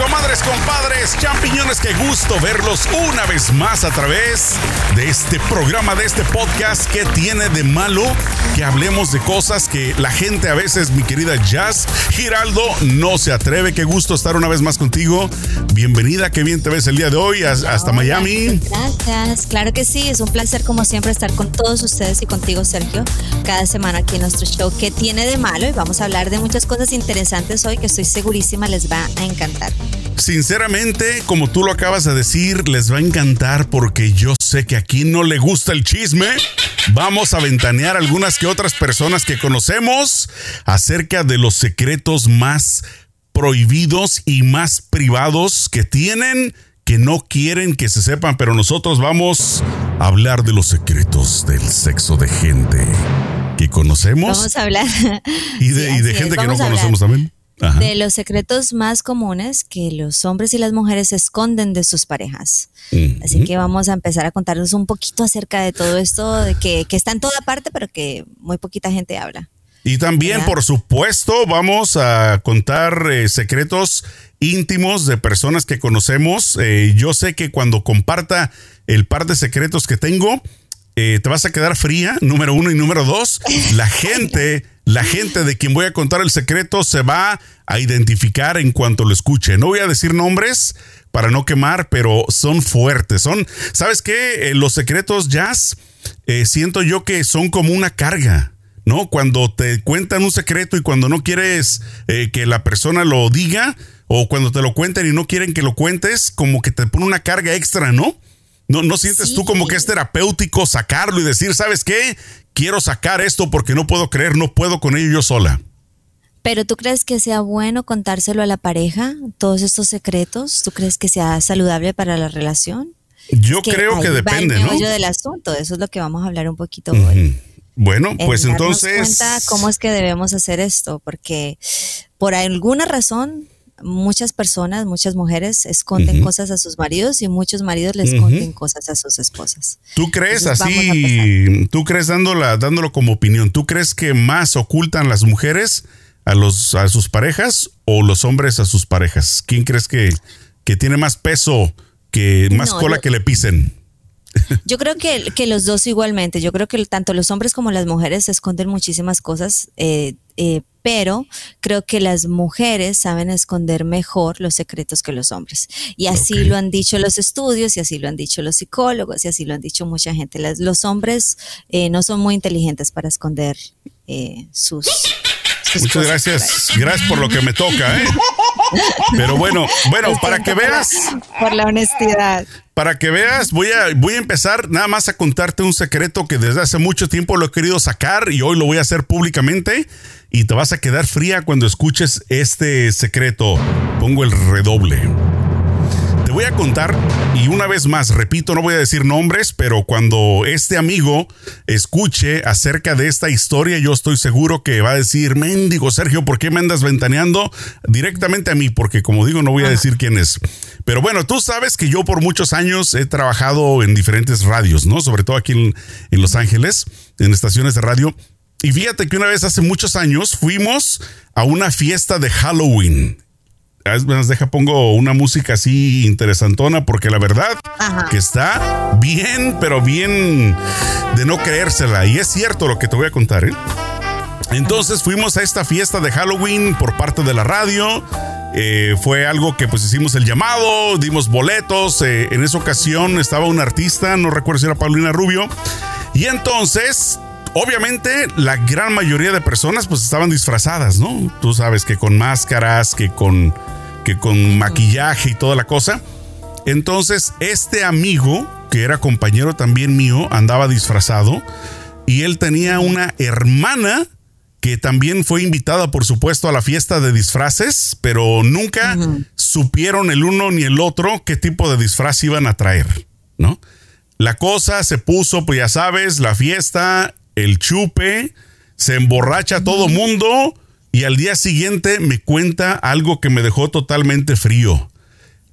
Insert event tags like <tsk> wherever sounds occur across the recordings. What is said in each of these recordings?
comadres, compadres, champiñones, qué gusto verlos una vez más a través de este programa, de este podcast que tiene de malo que hablemos de cosas que la gente a veces, mi querida Jazz Giraldo, no se atreve. Qué gusto estar una vez más contigo. Bienvenida, qué bien te ves el día de hoy hasta Miami. Gracias, claro que sí, es un placer como siempre estar con todos ustedes y contigo, Sergio, cada semana aquí en nuestro show. ¿Qué tiene de malo? Y vamos a hablar de muchas cosas interesantes hoy que estoy segurísima les va a encantar. Sinceramente, como tú lo acabas de decir, les va a encantar porque yo sé que aquí no le gusta el chisme. Vamos a ventanear algunas que otras personas que conocemos acerca de los secretos más prohibidos y más privados que tienen que no quieren que se sepan, pero nosotros vamos a hablar de los secretos del sexo de gente que conocemos. Vamos a hablar. Y de, gente que no conocemos también de los secretos más comunes que los hombres y las mujeres esconden de sus parejas. Así que vamos a empezar a contarnos un poquito acerca de todo esto, de que, está en toda parte, pero que muy poquita gente habla. Y también, por supuesto, vamos a contar eh, secretos íntimos de personas que conocemos. Eh, yo sé que cuando comparta el par de secretos que tengo, eh, te vas a quedar fría, número uno y número dos. La <laughs> gente la gente de quien voy a contar el secreto se va a identificar en cuanto lo escuche. No voy a decir nombres para no quemar, pero son fuertes. Son, ¿sabes qué? Eh, los secretos jazz eh, siento yo que son como una carga. ¿No? Cuando te cuentan un secreto y cuando no quieres eh, que la persona lo diga, o cuando te lo cuentan y no quieren que lo cuentes, como que te pone una carga extra, ¿no? ¿No, no sientes tú como que es terapéutico sacarlo y decir, ¿sabes qué? Quiero sacar esto porque no puedo creer, no puedo con ello yo sola. Pero tú crees que sea bueno contárselo a la pareja, todos estos secretos? ¿Tú crees que sea saludable para la relación? Yo creo que depende, va el ¿no? del asunto, eso es lo que vamos a hablar un poquito hoy. Bueno, pues entonces. cuenta cómo es que debemos hacer esto, porque por alguna razón muchas personas, muchas mujeres esconden cosas a sus maridos y muchos maridos les esconden cosas a sus esposas. ¿Tú crees así? ¿Tú crees dándola, dándolo como opinión? ¿Tú crees que más ocultan las mujeres a, los, a sus parejas o los hombres a sus parejas? ¿Quién crees que, que tiene más peso, que más cola que le pisen? <laughs> Yo creo que, que, los dos igualmente. Yo creo que tanto los hombres como las mujeres esconden muchísimas cosas, eh, eh, pero creo que las mujeres saben esconder mejor los secretos que los hombres. Y así lo han dicho los estudios, y así lo han dicho los psicólogos, y así lo han dicho mucha gente. los hombres eh, no son muy inteligentes para esconder sus Muchas gracias. Gracias por lo que me toca, ¿eh? Pero bueno, bueno, para que veas. Por la honestidad. Para que veas, voy a, voy a empezar nada más a contarte un secreto que desde hace mucho tiempo lo he querido sacar y hoy lo voy a hacer públicamente. Y te vas a quedar fría cuando escuches este secreto. Pongo el redoble voy a contar, y una vez más, repito, no voy a decir nombres, pero cuando este amigo escuche acerca de esta historia, yo estoy seguro que va a decir, mendigo Sergio, ¿por qué me andas ventaneando directamente a mí? Porque como digo, no voy a decir quién es. Pero bueno, tú sabes que yo por muchos años he trabajado en diferentes radios, ¿no? Sobre todo aquí en, en Los Ángeles, en estaciones de radio. Y fíjate que una vez hace muchos años fuimos a una fiesta de Halloween nos deja pongo una música así interesantona porque la verdad que está bien, pero bien de no creérsela. Y es cierto lo que te voy a contar, ¿eh? Entonces fuimos a esta fiesta de Halloween por parte de la radio. Eh, fue algo que pues hicimos el llamado, dimos boletos. Eh, en esa ocasión estaba un artista, no recuerdo si era Paulina Rubio. Y entonces obviamente la gran mayoría de personas pues estaban disfrazadas, ¿no? Tú sabes que con máscaras, que con que con maquillaje y toda la cosa. Entonces, este amigo, que era compañero también mío, andaba disfrazado y él tenía una hermana que también fue invitada, por supuesto, a la fiesta de disfraces, pero nunca supieron el uno ni el otro qué tipo de disfraz iban a traer, ¿no? La cosa se puso, pues ya sabes, la fiesta, el chupe, se emborracha todo mundo y al día siguiente me cuenta algo que me dejó totalmente frío.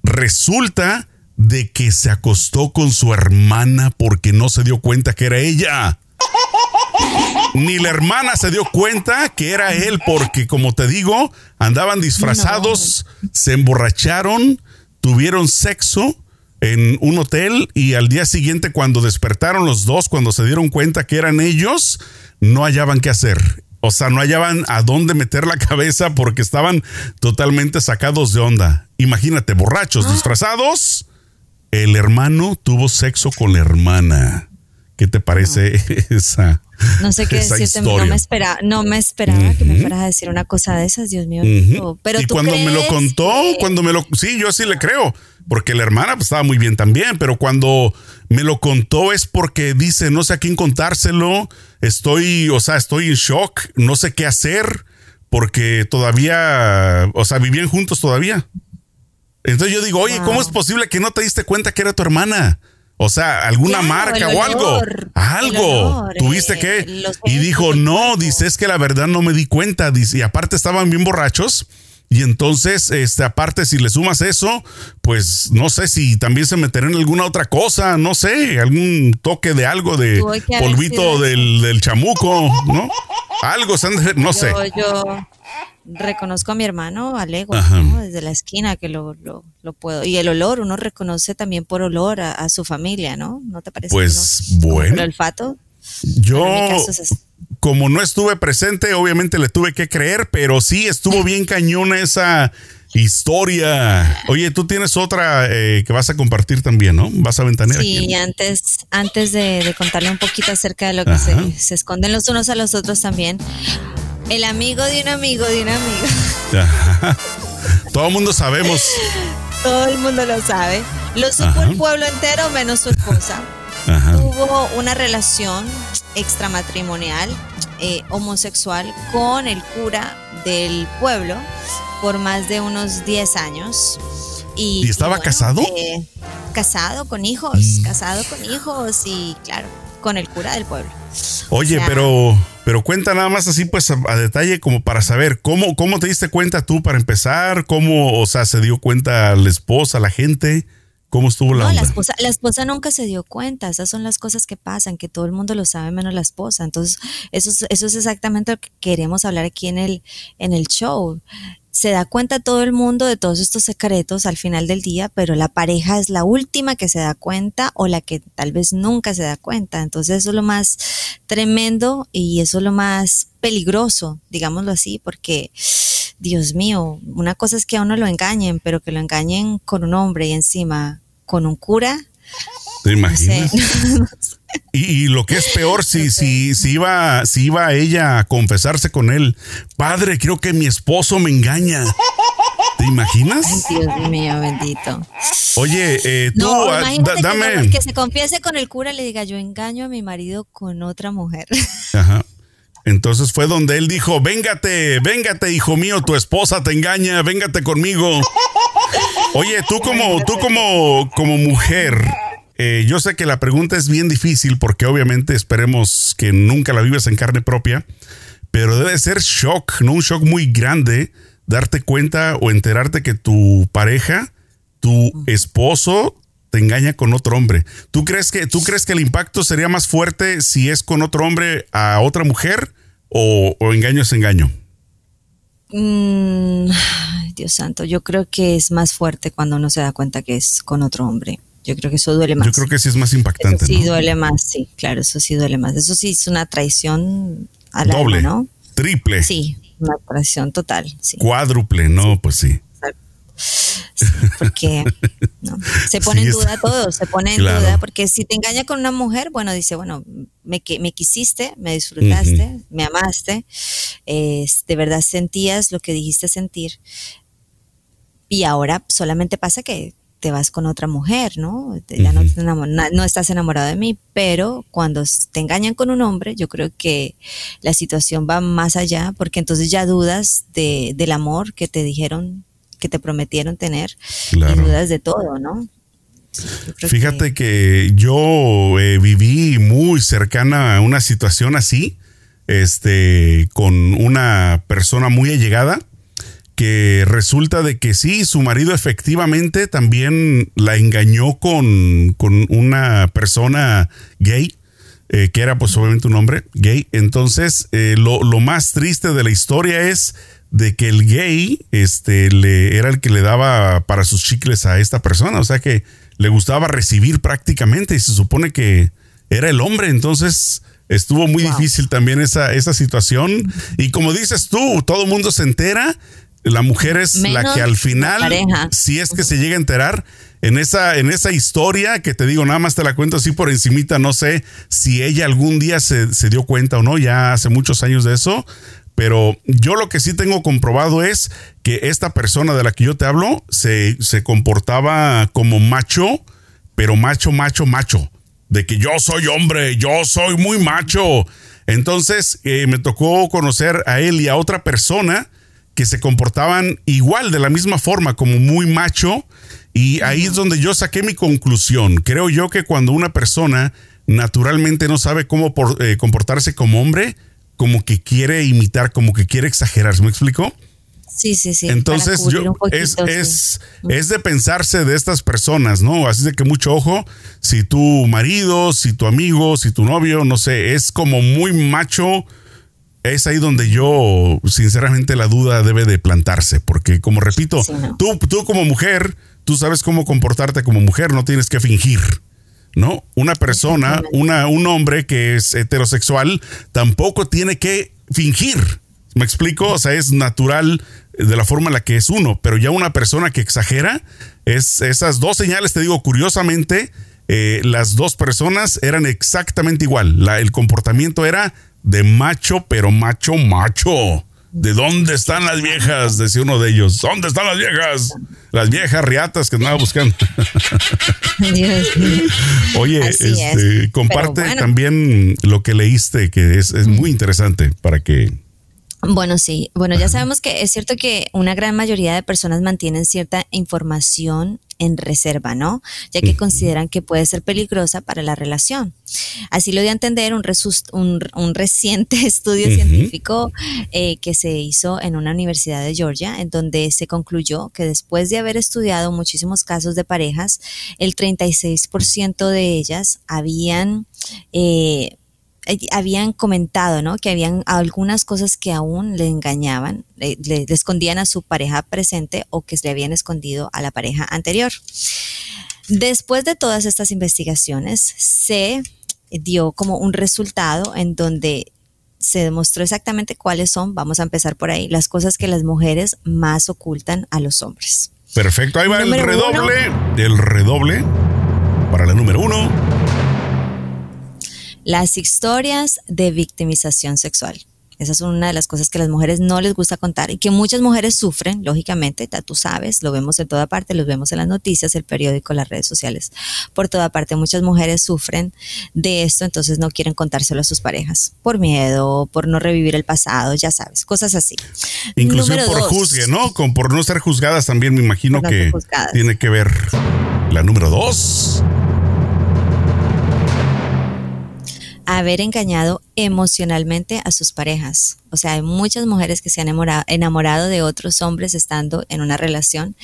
Resulta de que se acostó con su hermana porque no se dio cuenta que era ella. <laughs> Ni la hermana se dio cuenta que era él porque, como te digo, andaban disfrazados, se emborracharon, tuvieron sexo en un hotel y al día siguiente cuando despertaron los dos, cuando se dieron cuenta que eran ellos, no hallaban qué hacer. O sea, no hallaban a dónde meter la <laughs> cabeza porque estaban totalmente sacados de onda. Imagínate, borrachos, ah. disfrazados. El hermano tuvo sexo con la hermana. ¿Qué te parece <laughs> esa? No sé qué decirte, no me, espera, no me esperaba que me fueras a decir una cosa de esas, Dios mío. Pero y cuando me lo contó, cuando me lo, sí, yo sí le creo, porque la hermana pues, estaba muy bien también, pero cuando me lo contó es porque dice, no sé a quién contárselo, estoy, o sea, estoy en shock, no sé qué hacer, porque todavía, o sea, vivían juntos todavía. Entonces yo digo, oye, ¿cómo es posible que no te diste cuenta que era tu hermana? O sea, alguna marca o algo. algo. Tuviste que. Y dijo, no, dice, es que la verdad no me di cuenta. Dice, y aparte estaban bien borrachos. Y entonces, este, aparte, si le sumas eso, pues no sé si también se meterá en alguna otra cosa, no sé, algún toque de algo de polvito del, del, chamuco, ¿no? Algo, no sé. Yo, reconozco a mi hermano, a desde la esquina que lo, lo, puedo. Y el olor, uno reconoce también por olor a, su familia, ¿no? ¿No te parece? Pues bueno. El olfato. Yo, como no estuve presente, obviamente le tuve que creer, pero sí estuvo bien cañona esa historia. Oye, tú tienes otra eh, que vas a compartir también, ¿no? Vas a ventanear. Sí, antes, antes de, contarle un poquito acerca de lo que se, se, esconden los unos a los otros también. El amigo de un amigo de un amigo. <laughs> Todo el mundo sabemos. Todo el mundo lo sabe. Lo supo el pueblo entero menos su esposa. Tuvo una relación extramatrimonial eh, homosexual con el cura del pueblo por más de unos 10 años. ¿Y, estaba casado? Eh, casado con hijos, mm. casado con hijos y claro, con el cura del pueblo. Oye, pero, pero cuenta nada más así, pues a, detalle, como para saber cómo, cómo te diste cuenta tú para empezar, cómo, o sea, se dio cuenta la esposa, la gente. ¿Cómo estuvo la no, La esposa, la esposa nunca se dio cuenta. Esas son las cosas que pasan, que todo el mundo lo sabe menos la esposa. Entonces, eso es, eso es exactamente lo que queremos hablar aquí en el, en el show se da cuenta todo el mundo de todos estos secretos al final del día, pero la pareja es la última que se da cuenta o la que tal vez nunca se da cuenta. Entonces eso es lo más tremendo y eso es lo más peligroso, digámoslo así, porque Dios mío, una cosa es que a uno lo engañen, pero que lo engañen con un hombre y encima con un cura. ¿Te imaginas? <laughs> Y, lo que es peor, si, si, si, iba, si iba ella a confesarse con él, padre, creo que mi esposo me engaña. ¿Te imaginas? Ay, Dios mío, bendito. Oye, eh, tú, ah, dame. Que, se confiese con el cura y le diga, yo engaño a mi marido con otra mujer. <laughs> Ajá. Entonces fue donde él dijo, véngate, véngate, hijo mío, tu esposa te engaña, véngate conmigo. Oye, tú como, tú como, como mujer, eh, yo sé que la pregunta es bien difícil porque obviamente esperemos que nunca la vives en carne propia, pero debe ser shock, ¿no? Un shock muy grande darte cuenta o enterarte que tu pareja, tu esposo, te engaña con otro hombre. ¿Tú crees que, tú crees que el impacto sería más fuerte si es con otro hombre a otra mujer o, engaño es engaño? Mm, Dios santo, yo creo que es más fuerte cuando uno se da cuenta que es con otro hombre. Yo creo que eso duele más. Yo creo que sí es más impactante. sí duele más, sí, claro, eso sí duele más. Eso sí es una traición al Doble, ¿no? Triple. Sí, una traición total. Sí. Cuádruple, no, pues sí. porque <laughs> se pone en duda todo, se pone en duda, porque si te engaña con una mujer, bueno, dice, bueno, me, me quisiste, me disfrutaste, me amaste, de verdad sentías lo que dijiste sentir, y ahora solamente pasa que te vas con otra mujer, ¿no? Ya no, no, estás enamorado de mí, pero cuando te engañan con un hombre, yo creo que la situación va más allá, porque entonces ya dudas de, del amor que te dijeron, que te prometieron tener, y dudas de todo, ¿no? Fíjate que, yo eh, viví muy cercana a una situación así, este, con una persona muy allegada que resulta de que sí, su marido efectivamente también la engañó con, con una persona gay. eh, que era pues obviamente un hombre gay. Entonces, eh, lo, lo, más triste de la historia es de que el gay este, le, era el que le daba para sus chicles a esta persona. O sea que le gustaba recibir prácticamente y se supone que era el hombre. Entonces, estuvo muy difícil también esa, esa situación. Y como dices tú, todo el mundo se entera. La mujer es la que al final, si es que se llega a enterar, en esa, en esa historia que te digo, nada más te la cuento así por encimita, no sé si ella algún día se, se dio cuenta o no, ya hace muchos años de eso, pero yo lo que sí tengo comprobado es que esta persona de la que yo te hablo se, se comportaba como macho, pero macho, macho, macho. De que yo soy hombre, yo soy muy macho. Entonces eh, me tocó conocer a él y a otra persona que se comportaban igual, de la misma forma, como muy macho y ahí es donde yo saqué mi conclusión. Creo yo que cuando una persona naturalmente no sabe cómo eh, comportarse como hombre, como que quiere imitar, como que quiere exagerar. ¿Me explico? Sí, sí, sí. Entonces, yo, es, es, es, de pensarse de estas personas, ¿no? Así de que mucho ojo, si tu marido, si tu amigo, si tu novio, no sé, es como muy macho, es ahí donde yo, sinceramente, la duda debe de plantarse, porque como repito, tú, tú como mujer, tú sabes cómo comportarte como mujer, no tienes que fingir. ¿No? Una persona, una, un hombre que es heterosexual, tampoco tiene que fingir. ¿Me explico? O sea, es natural de la forma en la que es uno, pero ya una persona que exagera, es esas dos señales, te digo, curiosamente, eh, las dos personas eran exactamente igual. La, el comportamiento era de macho, pero macho, macho. ¿De dónde están las viejas? Decía uno de ellos. ¿Dónde están las viejas? Las viejas riatas que andaba buscando. <laughs> Oye, este, comparte también lo que leíste, que es, es muy interesante para que bueno, sí. Bueno, ya sabemos que es cierto que una gran mayoría de personas mantienen cierta información en reserva, ¿no? Ya que consideran que puede ser peligrosa para la relación. Así lo dio a entender un, un, reciente <laughs> estudio científico eh, que se hizo en una universidad de Georgia, en donde se concluyó que después de haber estudiado muchísimos casos de parejas, el 36% de ellas habían... Eh, eh, habían comentado, ¿no? Que habían algunas cosas que aún le engañaban, le, escondían a su pareja presente o que le habían escondido a la pareja anterior. Después de todas estas investigaciones, se dio como un resultado en donde se demostró exactamente cuáles son, vamos a empezar por ahí, las cosas que las mujeres más ocultan a los hombres. Perfecto, ahí va el redoble, el redoble para la número uno las historias de victimización sexual. Esa es una de las cosas que las mujeres no les gusta contar y que muchas mujeres sufren, lógicamente, tú sabes, lo vemos en toda parte, lo vemos en las noticias, el periódico, las redes sociales, por toda parte. Muchas mujeres sufren de esto, entonces no quieren contárselo a sus parejas, por miedo, por no revivir el pasado, ya sabes, cosas así. Inclusive por juzgue, ¿no? Con, por no ser juzgadas también me imagino que tiene que ver la número dos. Haber engañado emocionalmente a sus parejas. O sea, hay muchas mujeres que se han enamorado, de otros hombres estando en una relación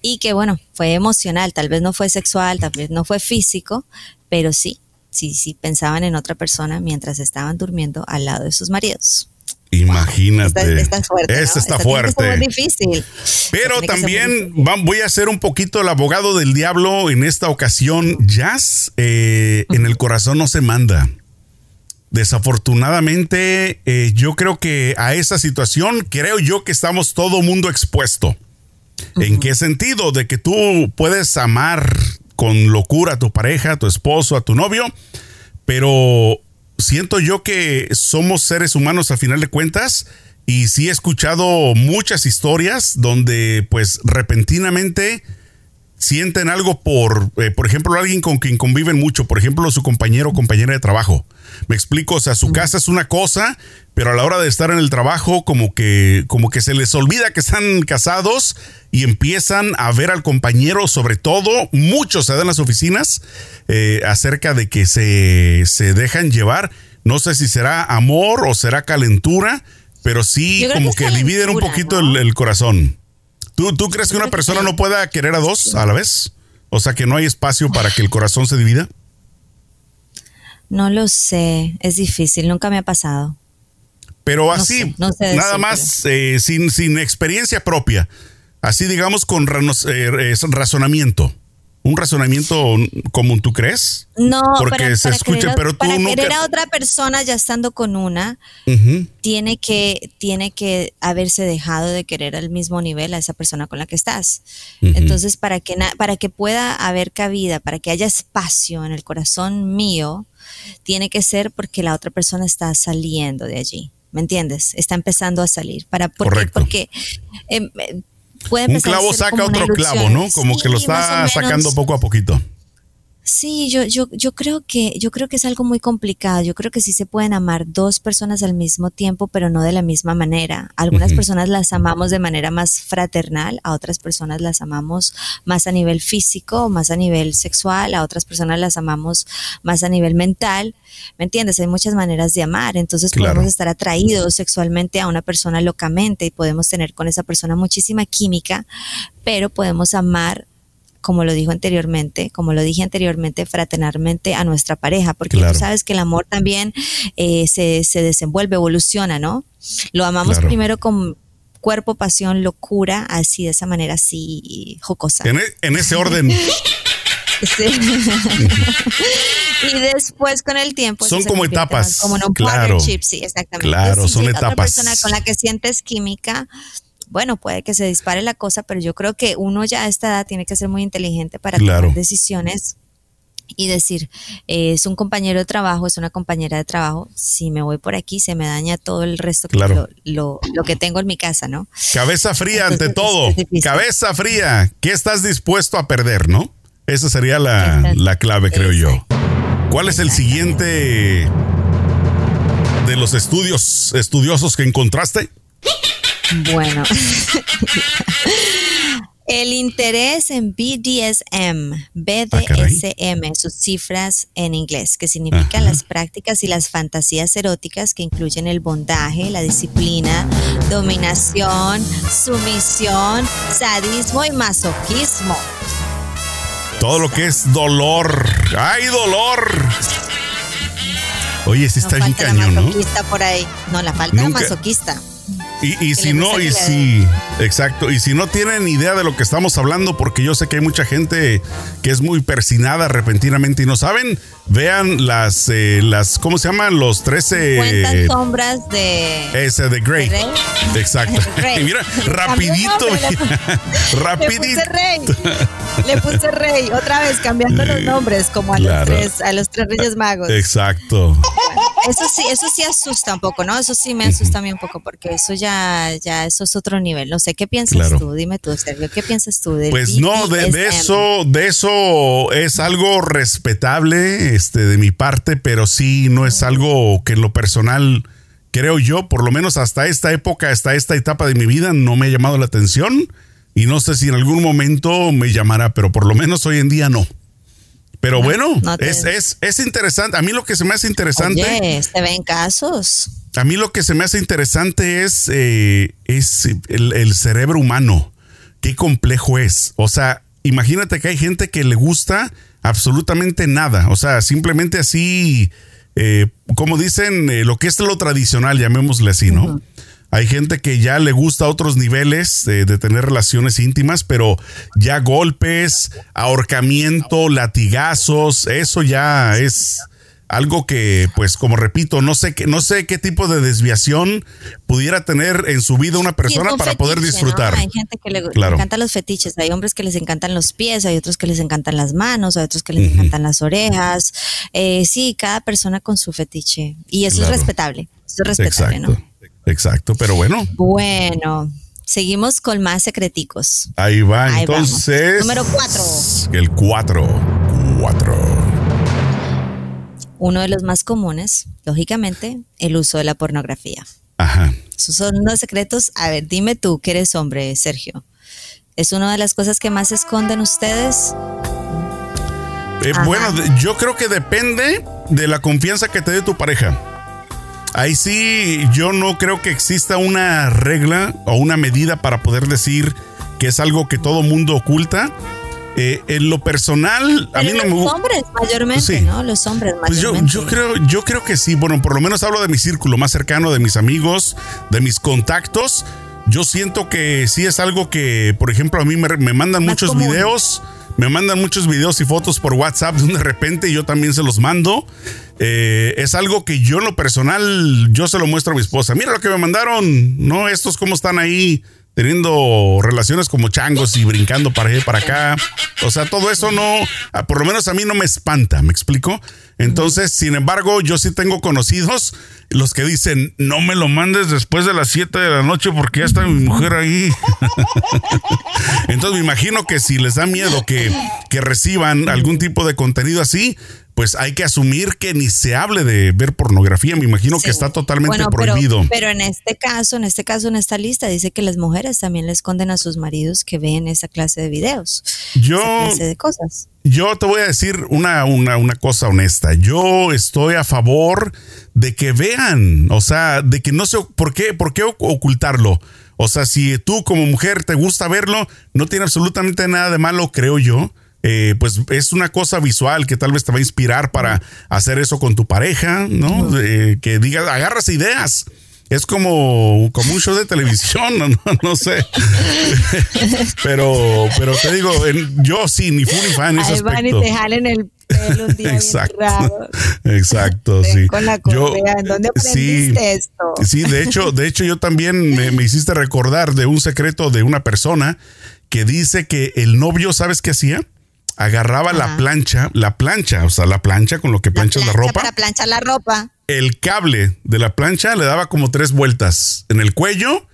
y que, bueno, fue emocional, tal vez no fue sexual, tal vez no fue físico, pero sí, sí, sí pensaban en otra persona mientras estaban durmiendo al lado de sus maridos. Imagínate. Esta, fuerte. está fuerte. Muy difícil. Pero también voy a ser un poquito el abogado del diablo en esta ocasión. Jazz eh, en el corazón no se manda. Desafortunadamente, eh, yo creo que a esa situación, creo yo que estamos todo mundo expuesto. ¿En qué sentido? De que tú puedes amar con locura a tu pareja, a tu esposo, a tu novio, pero siento yo que somos seres humanos a final de cuentas y sí he escuchado muchas historias donde pues repentinamente sienten algo por, eh, por ejemplo, alguien con quien conviven mucho, por ejemplo, su compañero o compañera de trabajo. Me explico, o sea, su casa es una cosa, pero a la hora de estar en el trabajo, como que, como que se les olvida que están casados y empiezan a ver al compañero, sobre todo, muchos se dan las oficinas, eh, acerca de que se, se dejan llevar. No sé si será amor o será calentura, pero sí como que, dividen un poquito el corazón. ¿Tú, crees que una persona no pueda querer a dos a la vez? O sea, que no hay espacio para que el corazón se divida. No lo sé, es difícil, nunca me ha pasado. Pero así, nada más, eh, sin, sin experiencia propia, así digamos con eh, razonamiento un razonamiento común, ¿tú crees? No, porque se escucha, pero tú para querer a otra persona ya estando con una, tiene que tiene que haberse dejado de querer al mismo nivel a esa persona con la que estás. Entonces, para que para que pueda haber cabida, para que haya espacio en el corazón mío, tiene que ser porque la otra persona está saliendo de allí. ¿Me entiendes? Está empezando a salir. Para, porque, porque un clavo saca otro clavo, ¿no? Como que lo está sacando poco a poquito. Sí, yo, yo, yo creo que, yo creo que es algo muy complicado. Yo creo que sí se pueden amar dos personas al mismo tiempo, pero no de la misma manera. Algunas personas las amamos de manera más fraternal, a otras personas las amamos más a nivel físico, más a nivel sexual, a otras personas las amamos más a nivel mental. ¿Me entiendes? Hay muchas maneras de amar. Entonces podemos estar atraídos sexualmente a una persona locamente y podemos tener con esa persona muchísima química, pero podemos amar como lo dijo anteriormente, como lo dije anteriormente, fraternalmente a nuestra pareja, porque tú sabes que el amor también eh, se, se, desenvuelve, evoluciona, ¿no? Lo amamos primero con cuerpo, pasión, locura, así de esa manera así jocosa. En, e, ese orden. <laughs> Sí. y después con el tiempo son como etapas como un claro sí exactamente claro son etapas otra persona con la que sientes química bueno, puede que se dispare la cosa, pero yo creo que uno ya a esta edad tiene que ser muy inteligente para tomar decisiones y decir, eh, es un compañero de trabajo, es una compañera de trabajo, si me voy por aquí se me daña todo el resto, claro. lo, lo, que tengo en mi casa, ¿no? Cabeza fría ante todo, cabeza fría, ¿qué estás dispuesto a perder, no? Esa sería la, la clave, creo yo. ¿Cuál es el siguiente de los estudios estudiosos que encontraste? Bueno. <laughs> El interés en BDSM, BDSM, ah, sus cifras en inglés, que significan las prácticas y las fantasías eróticas que incluyen el bondaje, la disciplina, dominación, sumisión, sadismo y masoquismo. Todo lo que es dolor. ¡Ay, dolor! Oye, sí está bien cañón, ¿no? por ahí. No, la falta de masoquista. Y, si no, y si, exacto, y si no tienen idea de lo que estamos hablando, porque yo sé que hay mucha gente que es muy persinada repentinamente y no saben, vean las, eh, las ¿cómo se llaman? Los 13... sombras de... Ese, de Grey. Exacto. <laughs> mira, rapidito. <laughs> rapidito. Le puse Rey. <laughs> Le puse Rey. Otra vez cambiando los nombres, como a, los, tres, a los tres Reyes Magos. Exacto. Eso sí, eso sí asusta un poco, ¿no? Eso sí me asusta a mí un poco, porque eso ya, ya, eso es otro nivel. No sé, ¿qué piensas tú? Dime tú, Sergio, ¿qué piensas tú? Del pues no, de, de eso, de eso es algo respetable este, de mi parte, pero sí no es algo que en lo personal, creo yo, por lo menos hasta esta época, hasta esta etapa de mi vida, no me ha llamado la atención. Y no sé si en algún momento me llamará, pero por lo menos hoy en día no. Pero bueno, es, es, es, interesante. A mí lo que se me hace interesante. Oye, se ven casos. A mí lo que se me hace interesante es, eh, es el, el, cerebro humano. Qué complejo es. O sea, imagínate que hay gente que le gusta absolutamente nada. O sea, simplemente así, eh, como dicen, eh, lo que es lo tradicional, llamémosle así, ¿no? Hay gente que ya le gusta otros niveles de tener relaciones íntimas, pero ya golpes, ahorcamiento, latigazos, eso ya es algo que, pues, como repito, no sé qué, no sé qué tipo de desviación pudiera tener en su vida una persona para poder disfrutar. Hay gente que le, encantan los fetiches, hay hombres que les encantan los pies, hay otros que les encantan las manos, hay otros que les encantan las orejas. Eh, sí, cada persona con su fetiche. Y eso es respetable. Eso es respetable, exacto, ¿no? Exacto, pero bueno. Bueno. Seguimos con más secreticos. Ahí va, entonces. Número cuatro. El cuatro. Cuatro. Uno de los más comunes, lógicamente, el uso de la pornografía. Ajá. Esos son los secretos. A ver, dime tú que eres hombre, Sergio. ¿Es una de las cosas que más esconden ustedes? Eh, bueno, yo creo que depende de la confianza que te dé tu pareja. Ahí sí, yo no creo que exista una regla o una medida para poder decir que es algo que todo mundo oculta. Eh, en lo personal, a mí no me gusta. Los hombres mayormente, ¿no? Los hombres mayormente. Pues yo, yo, creo, yo creo que sí. Bueno, por lo menos hablo de mi círculo más cercano, de mis amigos, de mis contactos. Yo siento que sí es algo que, por ejemplo, a mí me, me mandan muchos videos me mandan muchos videos y fotos por WhatsApp de repente yo también se los mando. Eh, es algo que yo en lo personal, yo se lo muestro a mi esposa. Mira lo que me mandaron, ¿no? Estos cómo están ahí teniendo relaciones como changos y brincando para allá para acá. O sea, todo eso no, ah, por lo menos a mí no me espanta, ¿me explico? Entonces, sin embargo, yo sí tengo conocidos los que dicen, no me lo mandes después de las 7 de la noche porque ya está mi mujer ahí. <laughs> Entonces me imagino que si les da miedo que, que reciban algún tipo de contenido así, pues hay que asumir que ni se hable de ver pornografía. Me imagino que está totalmente prohibido. Pero, en este caso, en este caso, en esta lista dice que las mujeres también le esconden a sus maridos que ven esa clase de videos. Yo, clase de cosas. Yo te voy a decir una, una, una cosa honesta. Yo estoy a favor de que vean, o sea, de que no se, ¿por qué, por qué ocultarlo? O sea, si tú como mujer te gusta verlo, no tiene absolutamente nada de malo, creo yo eh, pues es una cosa visual que tal vez te va a inspirar para hacer eso con tu pareja, ¿no? que digas, agarras ideas. Es como, como un show de televisión, <laughs> no, no, sé. <laughs> pero, pero te digo, yo sí, ni fu ni fan en ese Ahí van y te jalen el pelo un día Exacto. Exacto, sí. Con la yo, ¿En dónde aprendiste sí, esto? Sí, de hecho, de hecho yo también me, me hiciste recordar de un secreto de una persona que dice que el novio, ¿sabes qué hacía? Agarraba la plancha, la plancha, o sea, la plancha con lo que planchas la, ropa. Para planchar la ropa. El cable de la plancha le daba como tres vueltas en el cuello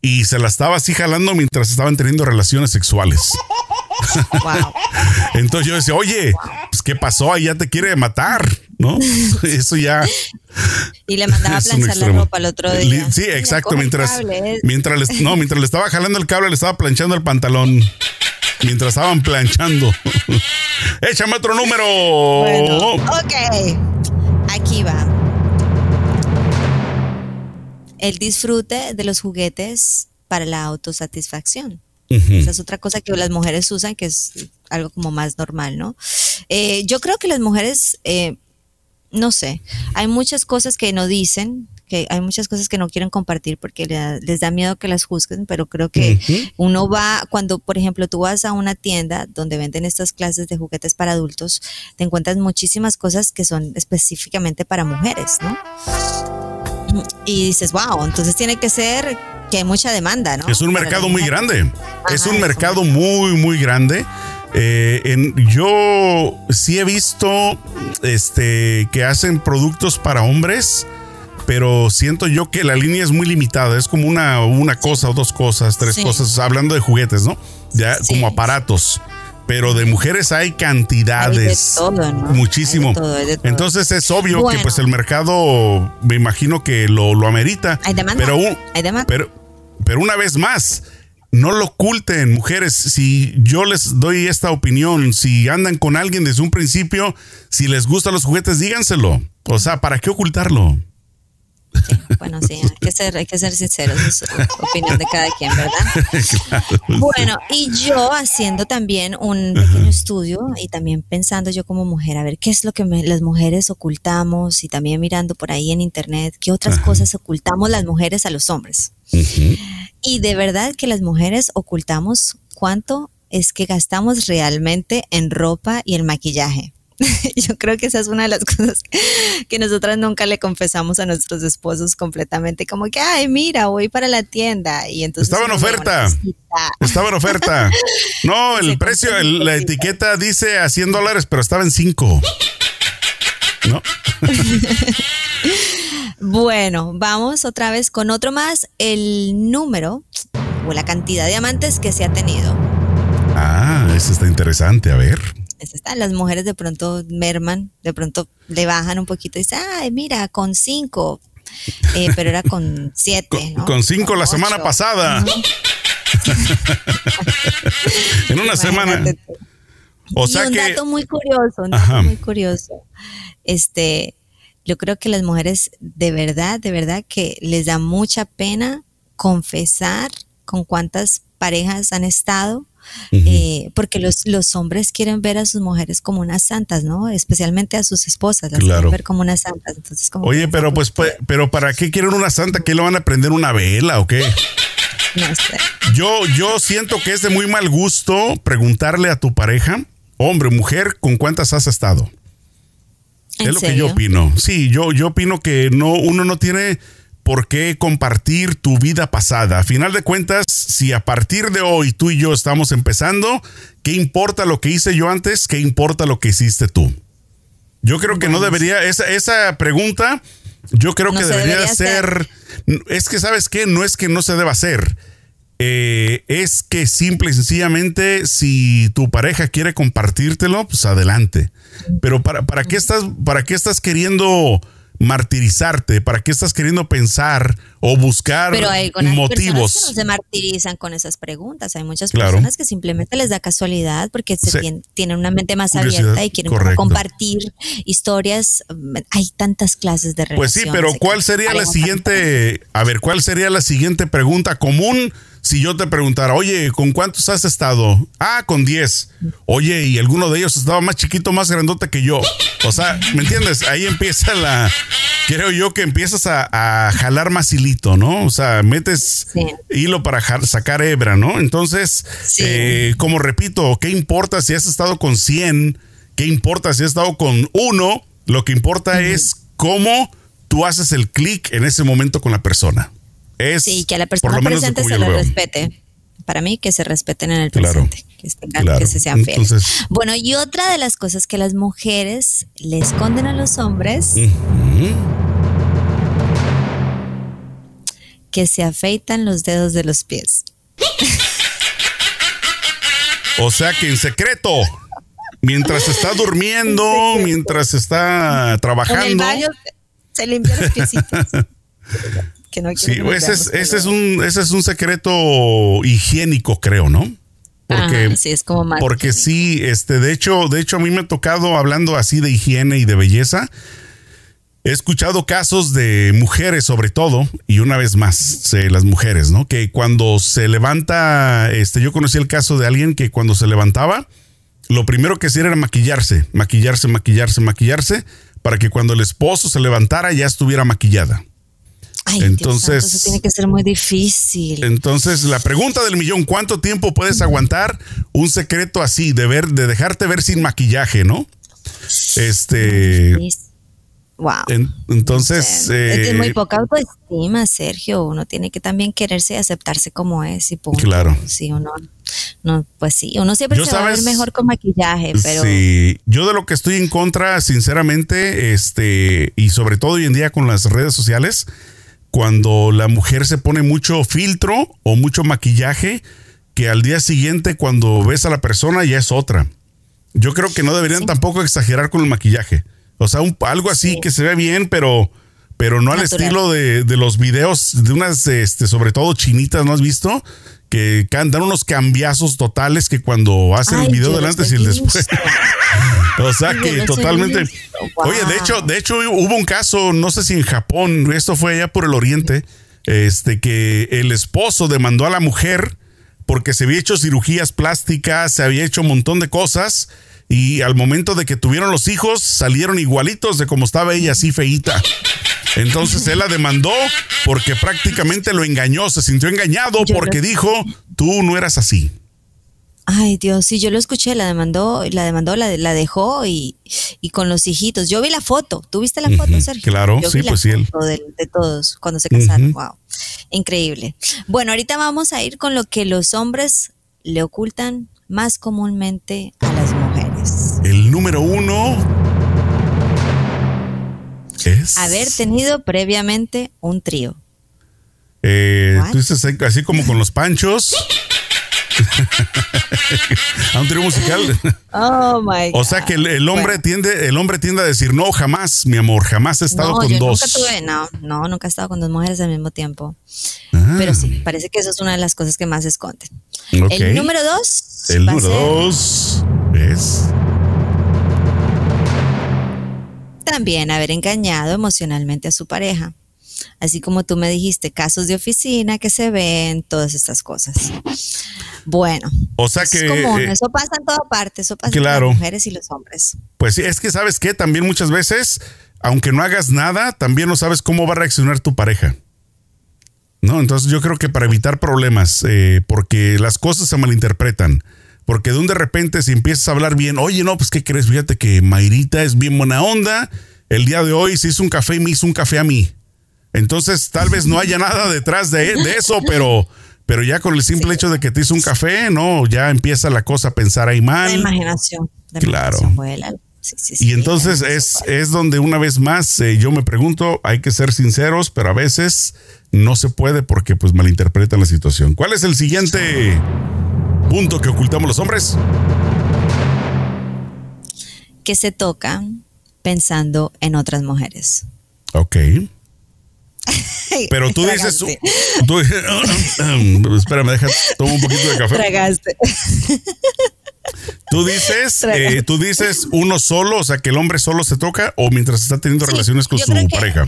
y se la estaba así jalando mientras estaban teniendo relaciones sexuales. <laughs> Wow. Entonces yo decía, oye, pues ¿qué pasó? Ahí ya te quiere matar, ¿no? <laughs> Eso ya. Y le mandaba a planchar la ropa al otro día. Sí, exacto. Mientras, mientras, no, mientras le estaba jalando el cable, le estaba planchando el pantalón mientras estaban planchando. <laughs> Échame otro número. ok. Aquí va. El disfrute de los juguetes para la autosatisfacción. Esa es otra cosa que las mujeres usan, que es algo como más normal, ¿no? Eh, yo creo que las mujeres, eh, no sé, hay muchas cosas que no dicen, que hay muchas cosas que no quieren compartir porque les da miedo que las juzguen, pero creo que uno va, cuando por ejemplo tú vas a una tienda donde venden estas clases de juguetes para adultos, te encuentras muchísimas cosas que son específicamente para mujeres, ¿no? Y dices, wow, entonces tiene que ser que hay mucha demanda, ¿no? Es un mercado muy grande, es un mercado muy, muy grande. Eh, en, yo sí he visto este, que hacen productos para hombres pero siento yo que la línea es muy limitada. Es como una, una cosa o dos cosas, tres cosas, hablando de juguetes, ¿no? Ya como aparatos. Pero de mujeres hay cantidades. Muchísimo. Entonces es obvio que pues el mercado, me imagino que lo, lo amerita. Hay demanda. Pero, hay demanda. Pero, pero una vez más, no lo oculten, mujeres. Si yo les doy esta opinión, si andan con alguien desde un principio, si les gustan los juguetes, díganselo. O sea, ¿para qué ocultarlo? <laughs> bueno, sí, hay que ser, hay que ser sinceros, es opinión de cada quien, ¿verdad? <laughs> Bueno, y yo haciendo también un pequeño estudio y también pensando yo como mujer, a ver qué es lo que las mujeres ocultamos y también mirando por ahí en internet qué otras cosas ocultamos las mujeres a los hombres. Y de verdad que las mujeres ocultamos cuánto es que gastamos realmente en ropa y en maquillaje. <laughs> Yo creo que esa es una de las <laughs> cosas que nosotras nunca le confesamos a nuestros esposos completamente, como que, ay, mira, voy para la tienda y entonces... Estaba en oferta. Estaba en oferta. <laughs> No, el precio, la etiqueta dice a 100 dólares, pero estaba en 5. ¿No? bueno, vamos otra vez con otro más, el número o la cantidad de amantes que se ha tenido. Ah, eso está interesante, a ver las mujeres de pronto merman, de pronto le bajan un poquito y dicen, ay, mira, con cinco, eh, <laughs> pero era con siete. Con, cinco la semana pasada. <laughs> en una semana. O sea y un dato muy curioso, un dato muy curioso. Este, yo creo que las mujeres de verdad, de verdad que les da mucha pena confesar con cuántas parejas han estado eh, porque los, los hombres quieren ver a sus mujeres como unas santas, ¿no? Especialmente a sus esposas, las quieren ver como unas santas. Entonces, como Oye, pero pues, pues, pero ¿para qué quieren una santa? ¿Qué le van a prender una vela o qué? No sé. Yo, yo siento que es de muy mal gusto preguntarle a tu pareja, hombre o mujer, ¿con cuántas has estado? Es lo que yo opino. Sí, yo, yo opino que no, uno no tiene por qué compartir tu vida pasada. A final de cuentas, si a partir de hoy tú y yo estamos empezando, ¿qué importa lo que hice yo antes? ¿Qué importa lo que hiciste tú? Yo creo que no debería, esa, esa pregunta, yo creo que debería, ser, es que sabes qué, no es que no se deba hacer. Eh, es que simple y sencillamente, si tu pareja quiere compartírtelo, pues adelante. Pero para, para qué estás, para qué estás queriendo martirizarte? ¿Para qué estás queriendo pensar o buscar Pero hay motivos? que no se martirizan con esas preguntas. Hay muchas personas que simplemente les da casualidad porque se tienen una mente más abierta y quieren compartir historias. Hay tantas clases de Pues sí, pero ¿cuál sería la siguiente? A ver, ¿cuál sería la siguiente pregunta común? Si yo te preguntara, oye, ¿con cuántos has estado? Ah, con 10. Oye, y alguno de ellos estaba más chiquito, más grandote que yo. O sea, ¿me entiendes? Ahí empieza la. Creo yo que empiezas a, jalar más hilito, ¿no? O sea, metes hilo para sacar hebra, ¿no? Entonces, eh, como repito, ¿qué importa si has estado con 100? ¿Qué importa si has estado con uno? Lo que importa es cómo tú haces el clic en ese momento con la persona sí, que a la persona presente se le respete. Para mí, que se respeten en el presente, que, se sean fieles. bueno, y otra de las cosas que las mujeres le esconden a los hombres, que se afeitan los dedos de los pies. O sea que en secreto, mientras está durmiendo, <laughs> mientras está trabajando. En el baño se limpia los piecitos. <laughs> sí, ese es, ese, es un, ese es un secreto higiénico, creo, ¿no? Porque, sí, es como más porque sí, este, de hecho, de hecho, a mí me ha tocado hablando así de higiene y de belleza. He escuchado casos de mujeres, sobre todo, y una vez más, las mujeres, ¿no? Que cuando se levanta, este, yo conocí el caso de alguien que cuando se levantaba, lo primero que hacía era maquillarse, maquillarse, maquillarse, maquillarse, para que cuando el esposo se levantara ya estuviera maquillada entonces, eso tiene que ser muy difícil. Entonces, la pregunta del millón, ¿cuánto tiempo puedes aguantar un secreto así, de ver, de dejarte ver sin maquillaje, no? Este. Wow. entonces. es muy eh, poca autoestima, Sergio. Uno tiene que también quererse y aceptarse como es y punto. Claro. Sí, uno. No, pues sí, uno siempre se va a ver mejor con maquillaje, pero. Sí, yo de lo que estoy en contra, sinceramente, este, y sobre todo hoy en día con las redes sociales, cuando la mujer se pone mucho filtro o mucho maquillaje que al día siguiente cuando ves a la persona ya es otra. Yo creo que no deberían tampoco exagerar con el maquillaje. O sea, algo así que se ve bien, pero, pero no al estilo de, de, los videos de unas, este, sobre todo chinitas, ¿no has visto? que dan unos cambiazos totales que cuando hacen el video del antes y el después. <laughs> o sea que totalmente. Oye, de hecho, de hecho hubo un caso, no sé si en Japón, esto fue allá por el oriente, este que el esposo demandó a la mujer porque se había hecho cirugías plásticas, se había hecho un montón de cosas y al momento de que tuvieron los hijos salieron igualitos de como estaba ella así feíta. Entonces él la demandó porque prácticamente lo engañó, se sintió engañado porque dijo, tú no eras así. Ay, Dios, sí, yo lo escuché, la demandó, la demandó, la, la dejó y, con los hijitos. Yo vi la foto, ¿tú viste la foto, Sergio? Claro, sí, pues sí. De, de, todos cuando se casaron, wow, increíble. Bueno, ahorita vamos a ir con lo que los hombres le ocultan más comúnmente a las mujeres. El número uno Haber tenido previamente un trío. Eh, tú dices así como con los panchos. <laughs> a un trío musical. Oh my O sea que el, hombre tiende, el hombre tiende a decir, no, jamás, mi amor, jamás he estado con dos. Nunca tuve, no, no, nunca he estado con dos mujeres al mismo tiempo. Ah. Pero sí, parece que eso es una de las cosas que más esconden. El número dos. El número dos es también haber engañado emocionalmente a su pareja. Así como tú me dijiste, casos de oficina que se ven, todas estas cosas. Bueno, o sea que, eh, eso pasa en toda parte, eso pasa claro, las mujeres y los hombres. Pues sí, es que sabes que también muchas veces, aunque no hagas nada, también no sabes cómo va a reaccionar tu pareja. ¿No? Entonces yo creo que para evitar problemas, eh, porque las cosas se malinterpretan. Porque de un de repente si empiezas a hablar bien, oye, no, pues ¿qué crees? Fíjate que Mayrita es bien buena onda. El día de hoy se hizo un café y me hizo un café a mí. Entonces tal vez no haya nada detrás de, eso, pero, pero ya con el simple hecho de que te hizo un café, no, ya empieza la cosa a pensar ahí mal. La imaginación. claro. y entonces es, es donde una vez más eh, yo me pregunto, hay que ser sinceros, pero a veces no se puede porque pues malinterpretan la situación. ¿Cuál es el siguiente punto que ocultamos los hombres? Que se tocan pensando en otras mujeres. Ok. <laughs> Pero tú dices, tú, espérame, deja, toma un poquito de café. Tragaste. Tú dices, eh, tú dices uno solo, o sea, que el hombre solo se toca o mientras está teniendo relaciones con su pareja.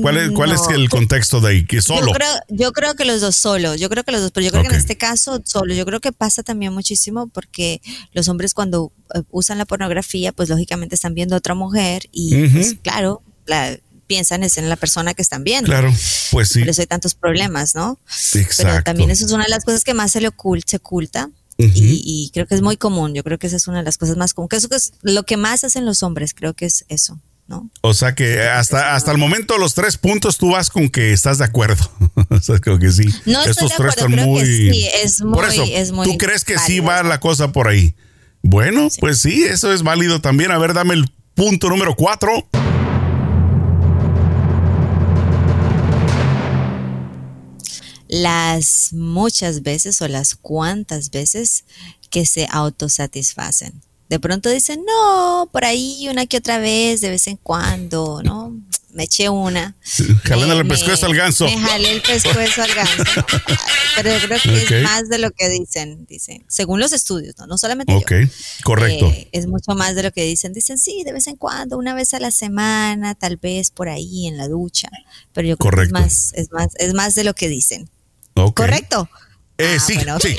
¿Cuál, es, ¿Cuál es el contexto de ahí? ¿Que solo? Yo creo, yo creo, que los dos solo, yo creo que los dos, pero yo creo que en este caso solo. Yo creo que pasa también muchísimo porque los hombres cuando eh, usan la pornografía, pues lógicamente están viendo a otra mujer y pues, claro, piensan es en la persona que están viendo. Claro, pues sí. Por eso hay tantos problemas, ¿no? Exacto. Pero también eso es una de las cosas que más se le oculta, se oculta. y, creo que es muy común. Yo creo que esa es una de las cosas más comunes. Eso es lo que más hacen los hombres, creo que es eso. O sea que hasta, hasta el momento los tres puntos tú vas con que estás de acuerdo. <laughs> o sea, creo que sí. No Estos tres están muy... Sí, es muy, por eso, ¿tú crees que sí va la cosa por ahí? Bueno, pues sí, eso es válido también. A ver, dame el punto número cuatro. Las muchas veces o las cuantas veces que se autosatisfacen de pronto dicen, no, por ahí una que otra vez, de vez en cuando, ¿no? <tsk> Me eché una. Jalando el pescuezo al ganso. Me jalé el pescuezo al ganso. <laughs> Pero yo creo que es más de lo que dicen, dicen, según los estudios, no, no solamente Ok, correcto. Eh, es mucho más de lo que dicen. Dicen, sí, de vez en cuando, una vez a la semana, tal vez por ahí en la ducha. Pero yo creo que es más, es más, es más de lo que dicen. Correcto. Eh, ah, sí, sí.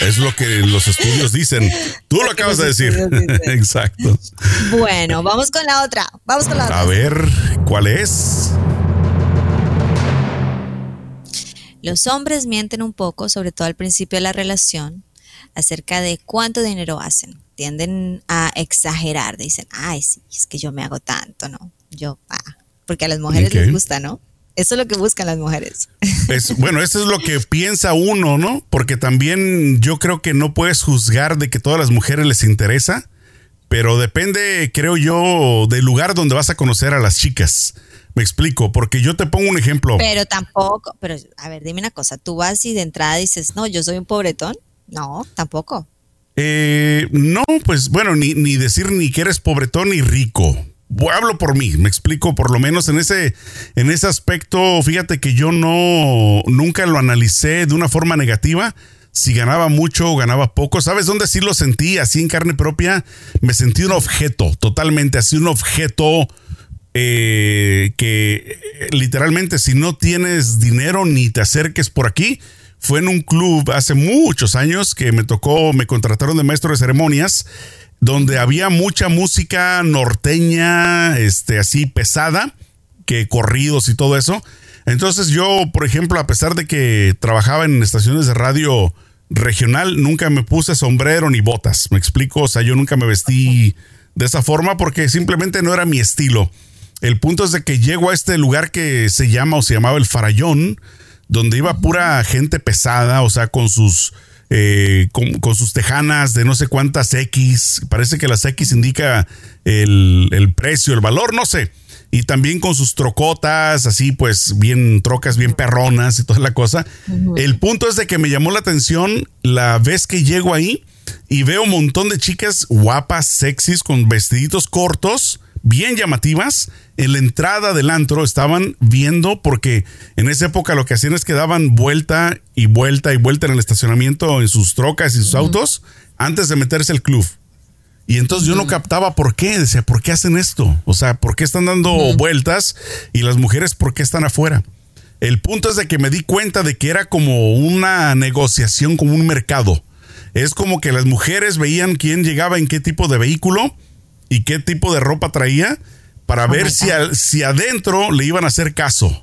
<laughs> es lo que los estudios dicen. Tú lo, acabas de decir. <laughs> Exacto. Bueno, vamos con la otra. Vamos con la otra. A ver, ¿cuál es? Los hombres mienten un poco, sobre todo al principio de la relación, acerca de cuánto dinero hacen. Tienden a exagerar. Dicen, ay, sí, es que yo me hago tanto, ¿no? Yo, ah, porque a las mujeres les gusta, ¿no? Eso es lo que buscan las mujeres. bueno, eso es lo que piensa uno, ¿no? Porque también yo creo que no puedes juzgar de que a todas las mujeres les interesa, pero depende, creo yo, del lugar donde vas a conocer a las chicas. Me explico, porque yo te pongo un ejemplo. Pero tampoco, pero a ver, dime una cosa, tú vas y de entrada dices, no, yo soy un pobretón. No, tampoco. Eh, no, pues bueno, ni, ni decir ni que eres pobretón ni rico hablo por mí, me explico, por lo menos en ese, en ese aspecto, fíjate que yo no, nunca lo analicé de una forma negativa. Si ganaba mucho o ganaba poco, ¿sabes dónde sí lo sentí? Así en carne propia, me sentí un objeto, totalmente, así un objeto eh, que eh, literalmente si no tienes dinero ni te acerques por aquí, fue en un club hace muchos años que me tocó, me contrataron de maestro de ceremonias donde había mucha música norteña, este, así pesada, que corridos y todo eso. Entonces yo, por ejemplo, a pesar de que trabajaba en estaciones de radio regional, nunca me puse sombrero ni botas. Me explico, o sea, yo nunca me vestí de esa forma porque simplemente no era mi estilo. El punto es de que llego a este lugar que se llama o se llamaba el Farallón, donde iba pura gente pesada, o sea, con sus eh, con, sus tejanas de no sé cuántas X. Parece que las X indica el, precio, el valor, no sé. Y también con sus trocotas, así pues bien trocas, bien perronas y toda la cosa. El punto es de que me llamó la atención la vez que llego ahí y veo un montón de chicas guapas, sexys, con vestiditos cortos bien llamativas. En la entrada del antro estaban viendo, porque en esa época lo que hacían es que daban vuelta y vuelta y vuelta en el estacionamiento en sus trocas y sus autos antes de meterse al club. Y entonces yo no captaba por qué, decía, ¿por qué hacen esto? O sea, ¿por qué están dando vueltas y las mujeres por qué están afuera? El punto es de que me di cuenta de que era como una negociación, como un mercado. Es como que las mujeres veían quién llegaba en qué tipo de vehículo y qué tipo de ropa traía para oh ver si, si adentro le iban a hacer caso.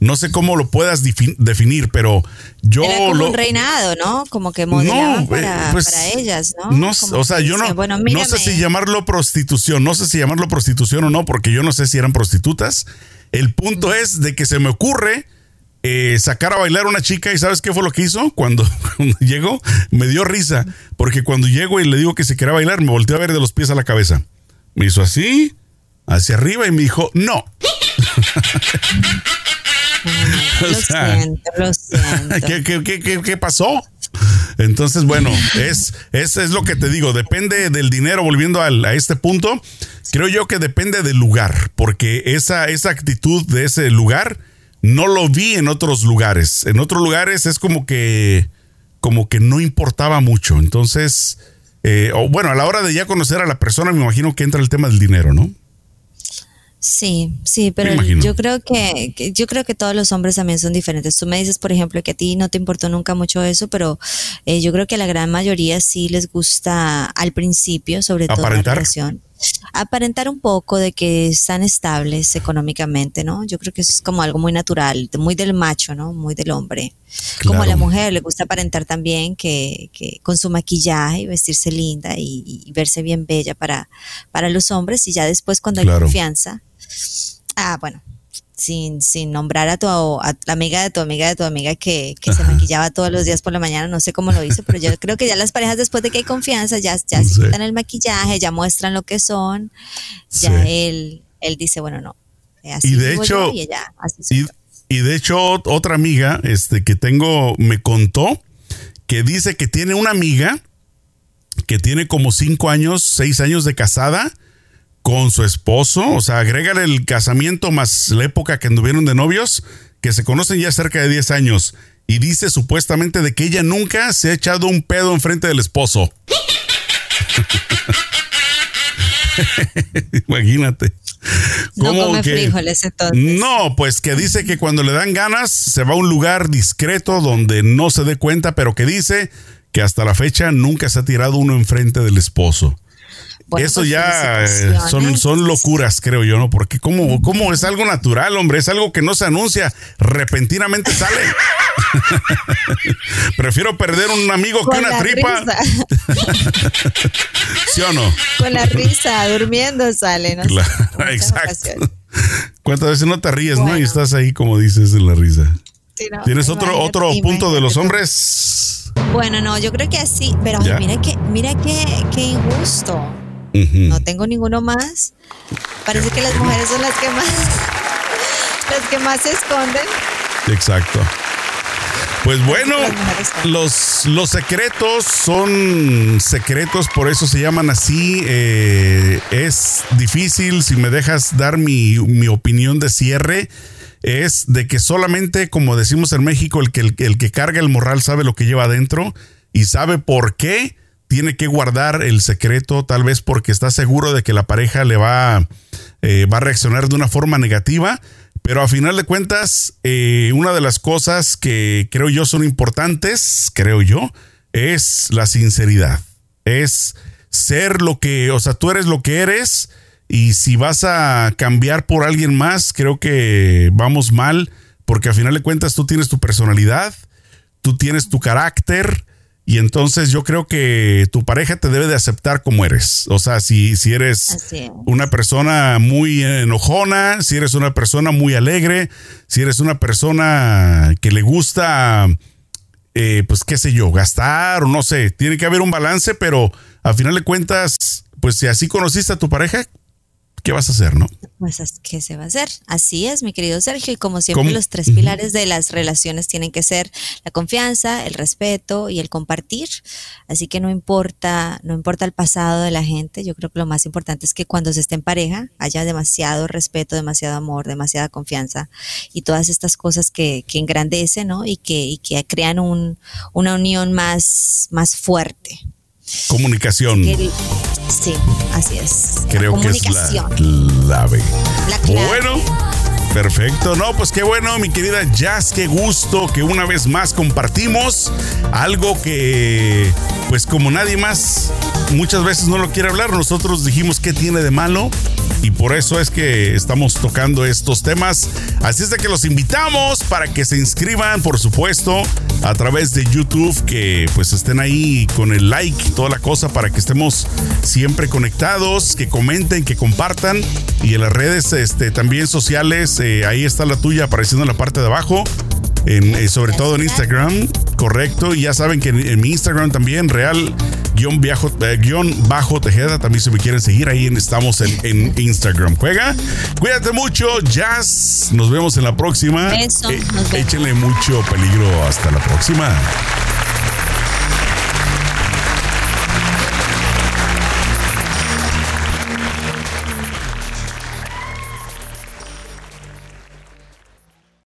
No sé cómo lo puedas definir, pero yo Era como un reinado, ¿no? Como que modelaban no, eh, pues, para, ellas, ¿no? o sea, yo no, no sé si llamarlo prostitución, no sé si llamarlo prostitución o no, porque yo no sé si eran prostitutas. El punto es de que se me ocurre eh, sacar a bailar a una chica y ¿sabes qué fue lo que hizo? Cuando, <laughs> cuando llegó, me dio risa, porque cuando llego y le digo que se quería bailar, me volteó a ver de los pies a la cabeza. Me hizo así, hacia arriba y me dijo, no. <laughs> lo siento, lo siento. ¿qué, pasó? Entonces, bueno, es, es, es, lo que te digo, depende del dinero, volviendo a este punto, creo yo que depende del lugar, porque esa, esa actitud de ese lugar no lo vi en otros lugares. En otros lugares es como que, como que no importaba mucho. Entonces, eh, bueno, a la hora de ya conocer a la persona, me imagino que entra el tema del dinero, ¿no? Sí, sí, pero yo creo que, yo creo que todos los hombres también son diferentes. Tú me dices, por ejemplo, que a ti no te importó nunca mucho eso, pero eh, yo creo que a la gran mayoría sí les gusta al principio, sobre todo la relación. Aparentar un poco de que están estables económicamente, ¿no? Yo creo que eso es como algo muy natural, muy del macho, ¿no? Muy del hombre. Como a la mujer le gusta aparentar también que, que con su maquillaje y vestirse linda y, verse bien bella para, para los hombres y ya después cuando hay confianza, Ah, bueno, sin, sin nombrar a tu a la amiga de tu amiga de tu amiga que, se maquillaba todos los días por la mañana, no sé cómo lo hizo, pero yo creo que ya las parejas después de que hay confianza ya, ya se quitan el maquillaje, ya muestran lo que son, ya él, él dice, bueno, no. Así y de hecho, y, de hecho, otra amiga este, que tengo me contó que dice que tiene una amiga que tiene como cinco años, seis años de casada con su esposo, o sea, agrégale el casamiento más la época que anduvieron de novios, que se conocen ya cerca de 10 años, y dice supuestamente de que ella nunca se ha echado un pedo enfrente del esposo. <laughs> Imagínate. no frijoles entonces. No, pues que dice que cuando le dan ganas se va a un lugar discreto donde no se dé cuenta, pero que dice que hasta la fecha nunca se ha tirado uno enfrente del esposo. Eso pues, ya eh, son, son locuras, creo yo, ¿no? Porque como, como es algo natural, hombre, es algo que no se anuncia, repentinamente sale. <laughs> Prefiero perder un amigo que una tripa. <laughs> ¿Sí o no? Con la risa, durmiendo sale, ¿no? exacto. ¿Cuántas veces no te ríes, no? Y estás ahí como dices en la risa. ¿Tienes otro, otro punto de los hombres? Bueno, no, yo creo que así, pero mira que, mira qué, qué injusto. No tengo ninguno más. Parece que las mujeres son las que más, <laughs> las que más se esconden. Exacto. Pues bueno, los, los secretos son secretos, por eso se llaman así. Eh, es difícil, si me dejas dar mi, mi, opinión de cierre, es de que solamente, como decimos en México, el que, el, el que carga el morral sabe lo que lleva adentro y sabe por qué tiene que guardar el secreto, tal vez porque está seguro de que la pareja le va, eh, va a reaccionar de una forma negativa. Pero a final de cuentas, eh, una de las cosas que creo yo son importantes, creo yo, es la sinceridad. Es ser lo que, o sea, tú eres lo que eres y si vas a cambiar por alguien más, creo que vamos mal, porque a final de cuentas tú tienes tu personalidad, tú tienes tu carácter, y entonces yo creo que tu pareja te debe de aceptar como eres. O sea, si, si eres una persona muy enojona, si eres una persona muy alegre, si eres una persona que le gusta, eh, pues qué sé yo, gastar o no sé, tiene que haber un balance, pero al final de cuentas, pues si así conociste a tu pareja, ¿qué vas a hacer, no? Pues, ¿qué se va a hacer? Así es, mi querido Sergio. Y como siempre, los tres pilares de las relaciones tienen que ser la confianza, el respeto y el compartir. Así que no importa, no importa el pasado de la gente. Yo creo que lo más importante es que cuando se esté en pareja haya demasiado respeto, demasiado amor, demasiada confianza y todas estas cosas que, que engrandecen, ¿no? Y que, y que crean un, una unión más, más fuerte. Comunicación. sí, así es. Creo que es la clave. La clave. Bueno. Perfecto, no, pues qué bueno, mi querida Jazz, qué gusto que una vez más compartimos algo que, pues como nadie más muchas veces no lo quiere hablar, nosotros dijimos qué tiene de malo y por eso es que estamos tocando estos temas. Así es de que los invitamos para que se inscriban, por supuesto, a través de YouTube, que pues estén ahí con el like, toda la cosa, para que estemos siempre conectados, que comenten, que compartan. Y en las redes este, también sociales, eh, ahí está la tuya apareciendo en la parte de abajo. Eh, sobre todo en Instagram, correcto. Y ya saben que en, mi Instagram también, real guion, eh, guion bajo Tejeda, también si me quieren seguir, ahí estamos en, Instagram. Juega, cuídate mucho, Jazz. Nos vemos en la próxima. Eso, échenle mucho peligro. Hasta la próxima.